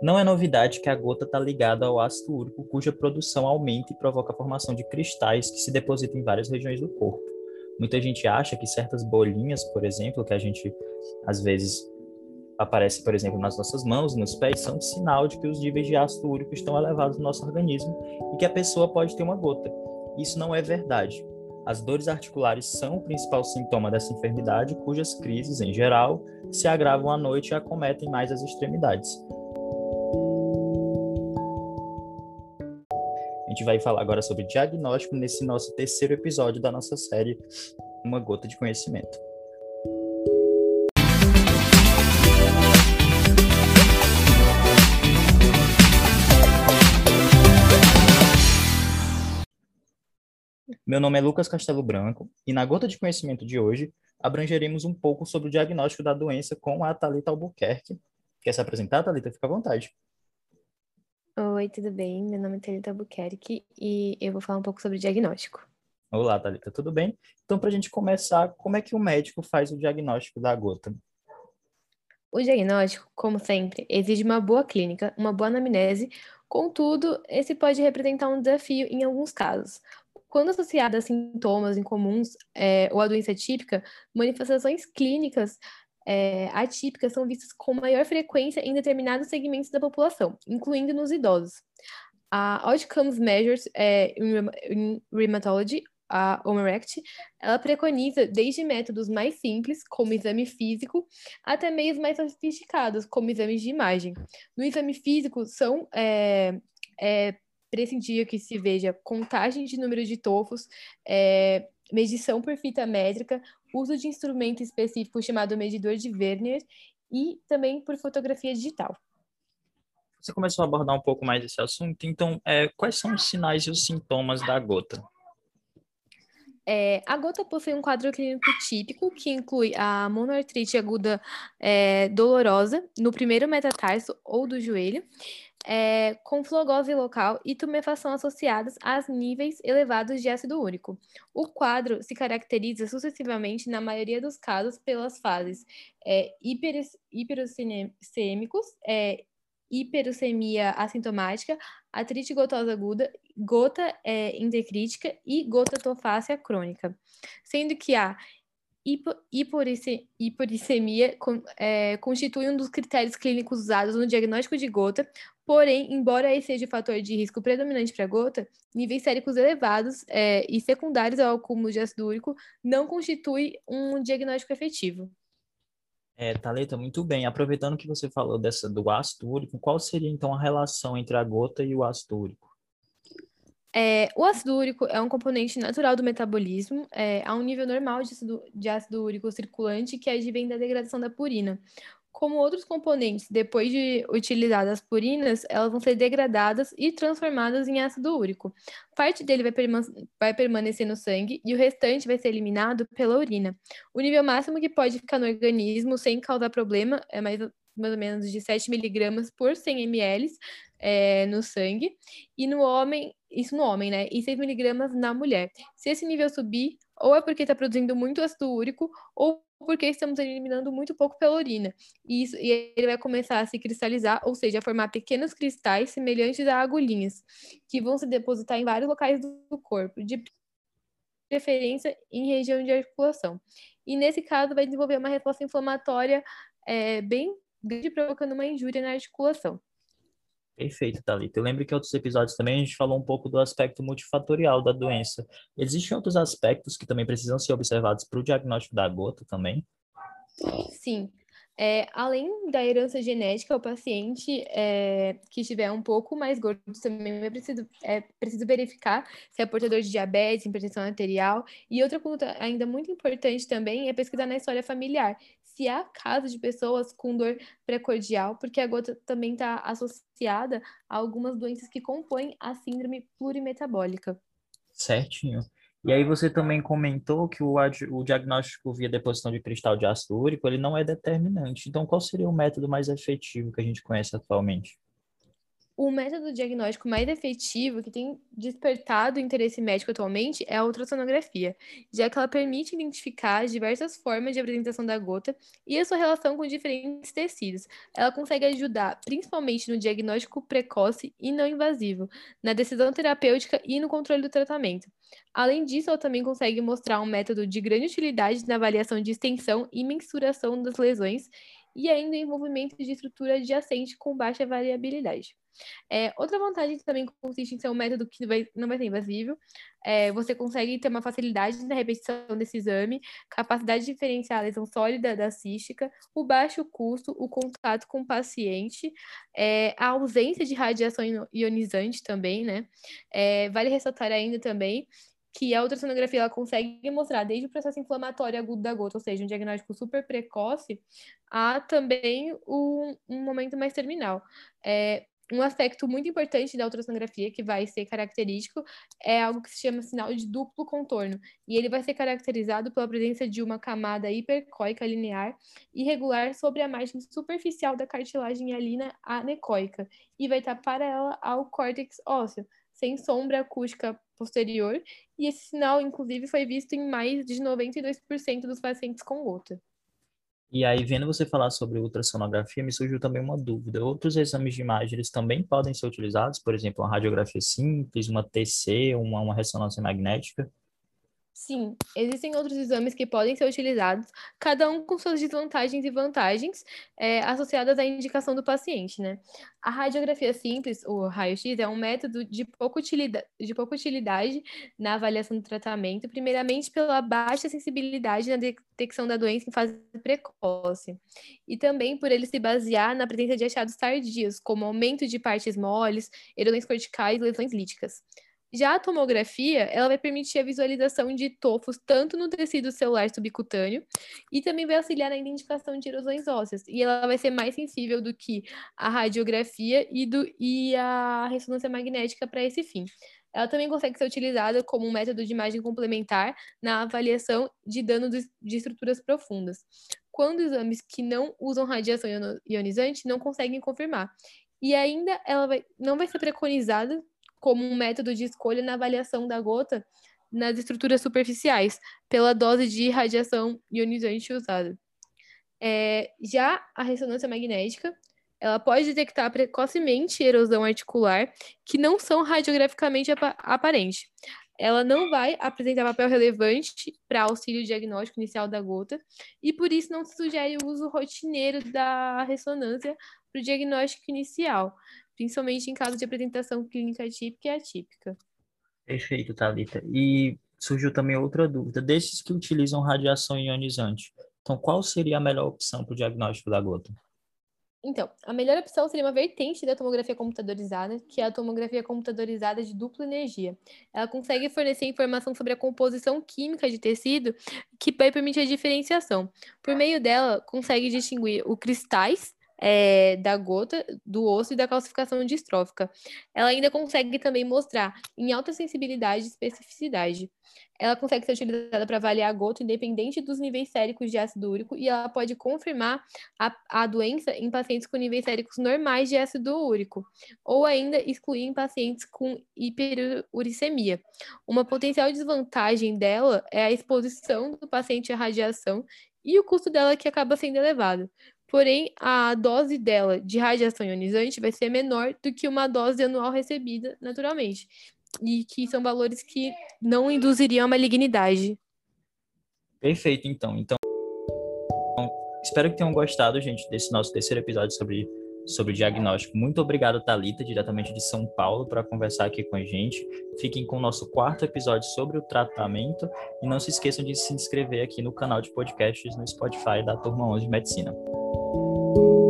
Não é novidade que a gota está ligada ao ácido úrico, cuja produção aumenta e provoca a formação de cristais que se depositam em várias regiões do corpo. Muita gente acha que certas bolinhas, por exemplo, que a gente às vezes aparece, por exemplo, nas nossas mãos, nos pés, são sinal de que os níveis de ácido úrico estão elevados no nosso organismo e que a pessoa pode ter uma gota. Isso não é verdade. As dores articulares são o principal sintoma dessa enfermidade, cujas crises, em geral, se agravam à noite e acometem mais as extremidades. A gente vai falar agora sobre diagnóstico nesse nosso terceiro episódio da nossa série Uma Gota de Conhecimento. Meu nome é Lucas Castelo Branco e na Gota de Conhecimento de hoje abrangeremos um pouco sobre o diagnóstico da doença com a Thalita Albuquerque. Quer se apresentar, Thalita? Fica à vontade. Oi, tudo bem? Meu nome é Thalita Albuquerque e eu vou falar um pouco sobre diagnóstico. Olá, Thalita, tudo bem? Então, para a gente começar, como é que o médico faz o diagnóstico da gota? O diagnóstico, como sempre, exige uma boa clínica, uma boa anamnese, contudo, esse pode representar um desafio em alguns casos, quando associada a sintomas incomuns é, ou a doença típica, manifestações clínicas é, atípicas são vistas com maior frequência em determinados segmentos da população, incluindo nos idosos. A Outcomes Measures é, in Rheumatology, a OMERACT, ela preconiza desde métodos mais simples, como exame físico, até meios mais sofisticados, como exames de imagem. No exame físico, são é, é, prescindia que se veja contagem de número de tofos, é, medição por fita métrica, uso de instrumento específico chamado medidor de Werner e também por fotografia digital. Você começou a abordar um pouco mais esse assunto, então é, quais são os sinais e os sintomas da gota? É, a gota possui um quadro clínico típico que inclui a monoartrite aguda é, dolorosa no primeiro metatarso ou do joelho, é, com flogose local e tumefação associadas a níveis elevados de ácido úrico. O quadro se caracteriza sucessivamente, na maioria dos casos, pelas fases é, hiperocemicos, é, hiperocemia assintomática, atrite gotosa aguda, gota é, endecrítica e gota tofácea crônica, sendo que a hiporicemia é, constitui um dos critérios clínicos usados no diagnóstico de gota, porém, embora esse seja o fator de risco predominante para gota, níveis séricos elevados é, e secundários ao acúmulo de ácido úrico não constitui um diagnóstico efetivo. É, muito bem. Aproveitando que você falou dessa do ácido úrico, qual seria então a relação entre a gota e o ácido úrico? É, o ácido úrico é um componente natural do metabolismo, é, a um nível normal de ácido, de ácido úrico circulante que advém da degradação da purina. Como outros componentes, depois de utilizadas as purinas, elas vão ser degradadas e transformadas em ácido úrico. Parte dele vai, perma vai permanecer no sangue e o restante vai ser eliminado pela urina. O nível máximo que pode ficar no organismo sem causar problema é mais, mais ou menos de 7 miligramas por 100 ml é, no sangue. E no homem, isso no homem, né? E 6 miligramas na mulher. Se esse nível subir, ou é porque está produzindo muito ácido úrico, ou porque estamos eliminando muito pouco pela urina. E, isso, e ele vai começar a se cristalizar, ou seja, a formar pequenos cristais semelhantes a agulhinhas, que vão se depositar em vários locais do corpo, de preferência em região de articulação. E nesse caso, vai desenvolver uma resposta inflamatória é, bem grande, provocando uma injúria na articulação. Perfeito, Thalita. Eu lembro que em outros episódios também a gente falou um pouco do aspecto multifatorial da doença. Existem outros aspectos que também precisam ser observados para o diagnóstico da gota também? Sim. É, além da herança genética, o paciente é, que estiver um pouco mais gordo também é preciso, é preciso verificar se é portador de diabetes, hipertensão arterial. E outra conta ainda muito importante também é pesquisar na história familiar se há casos de pessoas com dor precordial, porque a gota também está associada a algumas doenças que compõem a síndrome plurimetabólica. Certinho. E aí você também comentou que o, o diagnóstico via deposição de cristal de ácido úrico, ele não é determinante. Então, qual seria o método mais efetivo que a gente conhece atualmente? O método diagnóstico mais efetivo que tem despertado interesse médico atualmente é a ultrassonografia, já que ela permite identificar as diversas formas de apresentação da gota e a sua relação com diferentes tecidos. Ela consegue ajudar principalmente no diagnóstico precoce e não invasivo, na decisão terapêutica e no controle do tratamento. Além disso, ela também consegue mostrar um método de grande utilidade na avaliação de extensão e mensuração das lesões e ainda envolvimento de estrutura adjacente com baixa variabilidade. É, outra vantagem também consiste em ser um método que vai, não vai ser invasivo. É, você consegue ter uma facilidade na repetição desse exame, capacidade de diferenciar a lesão sólida da cística, o baixo custo, o contato com o paciente, é, a ausência de radiação ionizante também, né? É, vale ressaltar ainda também que a ultrassonografia ela consegue mostrar desde o processo inflamatório agudo da gota, ou seja, um diagnóstico super precoce, a também um, um momento mais terminal. É, um aspecto muito importante da ultrassonografia, que vai ser característico, é algo que se chama sinal de duplo contorno. E ele vai ser caracterizado pela presença de uma camada hipercóica linear irregular sobre a margem superficial da cartilagem hialina anecoica e vai estar paralela ao córtex ósseo, sem sombra acústica posterior. E esse sinal, inclusive, foi visto em mais de 92% dos pacientes com gota. E aí, vendo você falar sobre ultrassonografia, me surgiu também uma dúvida. Outros exames de imagem, eles também podem ser utilizados? Por exemplo, uma radiografia simples, uma TC, uma, uma ressonância magnética? Sim, existem outros exames que podem ser utilizados, cada um com suas desvantagens e vantagens é, associadas à indicação do paciente, né? A radiografia simples, o raio-x, é um método de pouca, utilidade, de pouca utilidade na avaliação do tratamento, primeiramente pela baixa sensibilidade na detecção da doença em fase precoce, e também por ele se basear na presença de achados tardios, como aumento de partes moles, erosões corticais e lesões líticas. Já a tomografia, ela vai permitir a visualização de tofos tanto no tecido celular subcutâneo e também vai auxiliar na identificação de erosões ósseas. E ela vai ser mais sensível do que a radiografia e, do, e a ressonância magnética para esse fim. Ela também consegue ser utilizada como um método de imagem complementar na avaliação de dano de estruturas profundas, quando exames que não usam radiação ionizante não conseguem confirmar. E ainda ela vai, não vai ser preconizada como um método de escolha na avaliação da gota nas estruturas superficiais, pela dose de radiação ionizante usada. É, já a ressonância magnética, ela pode detectar precocemente erosão articular que não são radiograficamente ap aparentes. Ela não vai apresentar papel relevante para auxílio diagnóstico inicial da gota, e por isso não se sugere o uso rotineiro da ressonância para o diagnóstico inicial principalmente em caso de apresentação clínica típica e atípica. Perfeito, Thalita. E surgiu também outra dúvida. Desses que utilizam radiação ionizante, então qual seria a melhor opção para o diagnóstico da gota? Então, a melhor opção seria uma vertente da tomografia computadorizada, que é a tomografia computadorizada de dupla energia. Ela consegue fornecer informação sobre a composição química de tecido, que vai permitir a diferenciação. Por meio dela, consegue distinguir os cristais é, da gota, do osso e da calcificação distrófica. Ela ainda consegue também mostrar em alta sensibilidade e especificidade. Ela consegue ser utilizada para avaliar a gota independente dos níveis séricos de ácido úrico e ela pode confirmar a, a doença em pacientes com níveis séricos normais de ácido úrico, ou ainda excluir em pacientes com hiperuricemia. Uma potencial desvantagem dela é a exposição do paciente à radiação e o custo dela que acaba sendo elevado. Porém, a dose dela de radiação ionizante vai ser menor do que uma dose anual recebida naturalmente. E que são valores que não induziriam a malignidade. Perfeito, então. Então, espero que tenham gostado, gente, desse nosso terceiro episódio sobre, sobre diagnóstico. Muito obrigado, Talita, diretamente de São Paulo, para conversar aqui com a gente. Fiquem com o nosso quarto episódio sobre o tratamento e não se esqueçam de se inscrever aqui no canal de podcasts no Spotify da Turma 11 de Medicina. Thank you.